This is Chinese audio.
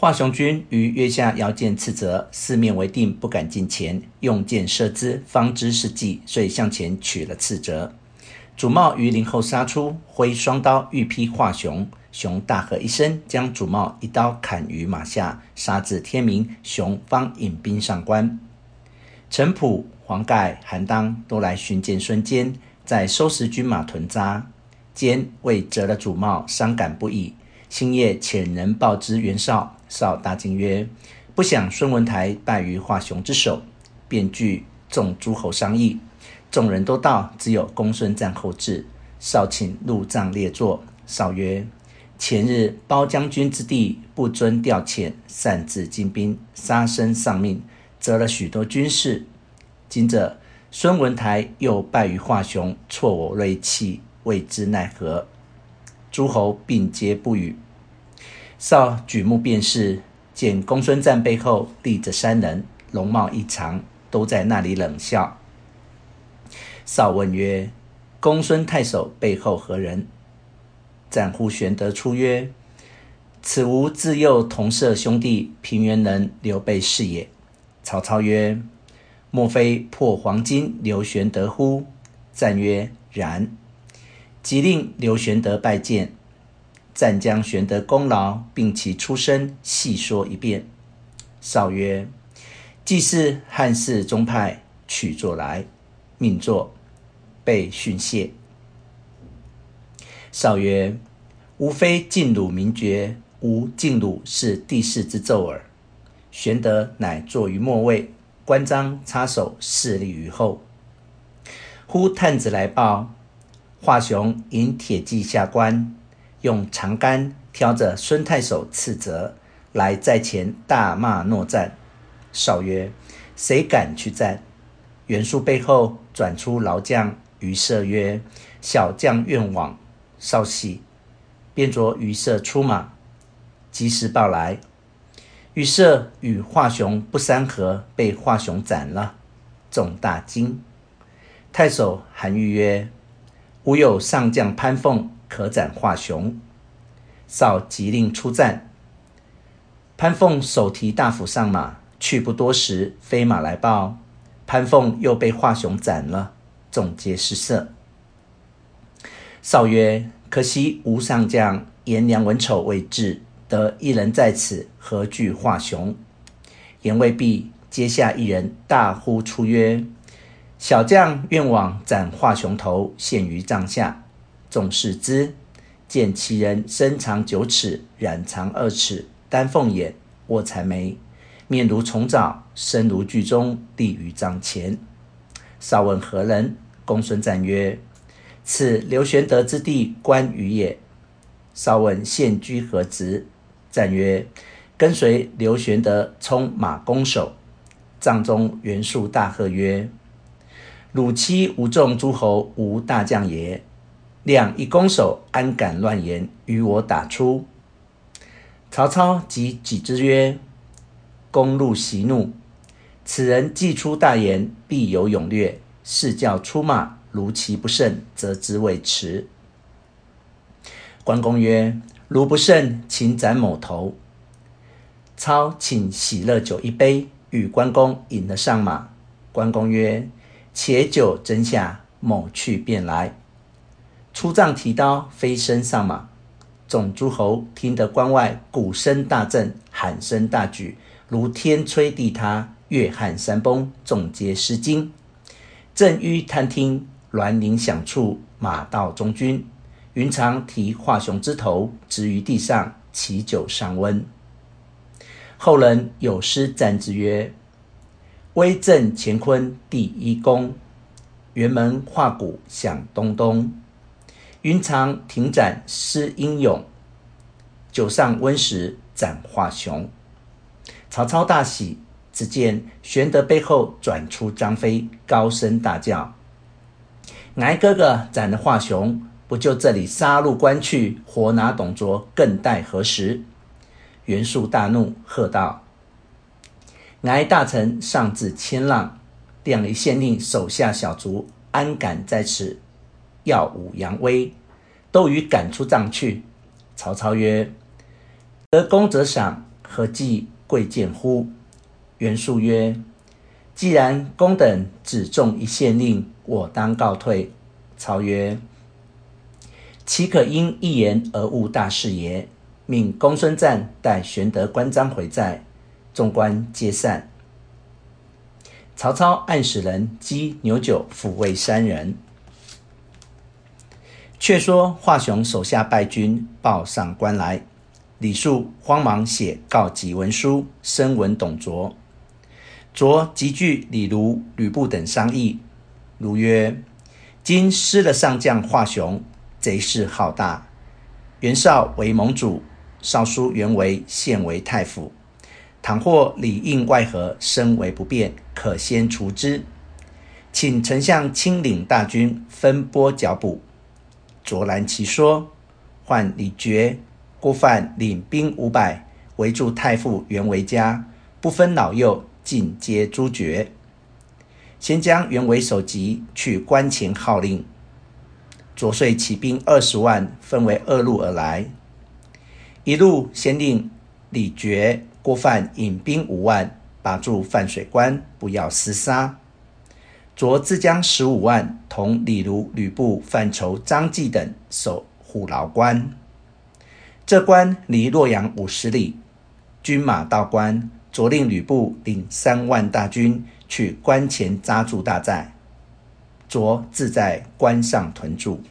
华雄军于月下遥见斥责，四面围定，不敢近前，用箭射之，方知是计，遂向前取了斥责。主茂于林后杀出，挥双刀欲劈华雄，雄大喝一声，将主茂一刀砍于马下，杀至天明，雄方引兵上关。程普、黄盖、韩当都来寻见孙坚，在收拾军马屯扎。坚为折了主茂，伤感不已。星夜遣人报之袁绍，绍大惊曰：“不想孙文台败于华雄之手。”便聚众诸侯商议。众人都到，只有公孙瓒后至。绍请入帐列坐。绍曰：“前日包将军之弟不遵调遣，擅自进兵，杀身丧命，折了许多军士。今者孙文台又败于华雄，挫我锐气，未知奈何。”诸侯并皆不语。绍举目辨识，见公孙瓒背后立着三人，容貌异常，都在那里冷笑。绍问曰：“公孙太守背后何人？”瓒呼玄德出曰：“此吾自幼同舍兄弟平原人刘备是也。”曹操曰：“莫非破黄巾刘玄德乎？”瓒曰：“然。”即令刘玄德拜见，瓒将玄德功劳并其出身细说一遍。绍曰：“既是汉室宗派，取座来，命坐。”被训谢。绍曰：“吾非晋鲁名爵，吾晋鲁是帝室之胄耳。玄德乃坐于末位，关张插手侍立于后。忽探子来报。”华雄引铁骑下关，用长杆挑着孙太守斥责，来在前大骂诺战。绍曰：“谁敢去战？”袁术背后转出老将于射曰：“小将愿往。”绍喜，便着于射出马。及时报来，于射与华雄不三合，被华雄斩了。众大惊。太守韩愈曰：吾有上将潘凤可斩华雄，绍即令出战。潘凤手提大斧上马，去不多时，飞马来报，潘凤又被华雄斩了。众皆失色。绍曰：“可惜吾上将颜良、文丑未至，得一人在此，何惧华雄？”言未毕，阶下一人大呼出曰：小将愿往斩华雄头，献于帐下。众视之，见其人身长九尺，髯长二尺，丹凤眼，卧蚕眉，面如重枣，身如巨钟，立于帐前。绍问何人？公孙瓒曰：“此刘玄德之弟关羽也。”绍问现居何职？瓒曰：“跟随刘玄德充马弓手。”帐中袁术大喝曰：汝欺吾众诸侯无大将也！亮一弓手，安敢乱言，与我打出？曹操即击之曰：“公路息怒，此人既出大言，必有勇略。是教出马，如其不胜，则之未迟。”关公曰：“如不胜，请斩某头。”操请喜乐酒一杯，与关公饮了上马。关公曰：且酒斟下，某去便来。出帐提刀，飞身上马。众诸侯听得关外鼓声大震，喊声大举，如天摧地塌，月撼山崩，众皆失惊。正欲探听，銮铃响处，马到中军。云长提华雄之头，执于地上，启酒尚温。后人有诗赞之曰：威震乾坤第一功，辕门画鼓响咚咚。云长停斩诗英勇，酒上温时斩华雄。曹操大喜，只见玄德背后转出张飞，高声大叫：“俺哥哥斩了华雄，不就这里杀入关去，活拿董卓，更待何时？”袁术大怒，喝道。俺大臣上至千浪，亮离县令手下小卒，安敢在此耀武扬威？都予赶出帐去。曹操曰：“得功则赏，何计贵贱乎？”袁术曰：“既然公等只中一县令，我当告退。”操曰：“岂可因一言而误大事也？”命公孙瓒带玄德、关张回寨，众官皆散。曹操暗使人击牛酒抚慰三人。却说华雄手下败军报上关来，李肃慌忙写告急文书，声闻董卓。卓即据李儒、吕布等商议。儒曰：“今失了上将华雄，贼势浩大。袁绍为盟主，少叔袁维现为太傅。倘或里应外合，身为不便，可先除之。请丞相亲领大军，分拨剿捕。”卓拦其说，唤李傕、郭范领兵五百围住太傅袁维家，不分老幼。尽皆诛绝。先将袁维首级去关前号令。卓遂起兵二十万，分为二路而来。一路先令李傕、郭范引兵五万，把住泛水关，不要厮杀。着自将十五万同李儒、吕布、范畴、张济等守虎牢关。这关离洛阳五十里，军马到关。卓令吕布领三万大军去关前扎住大寨，卓自在关上屯驻。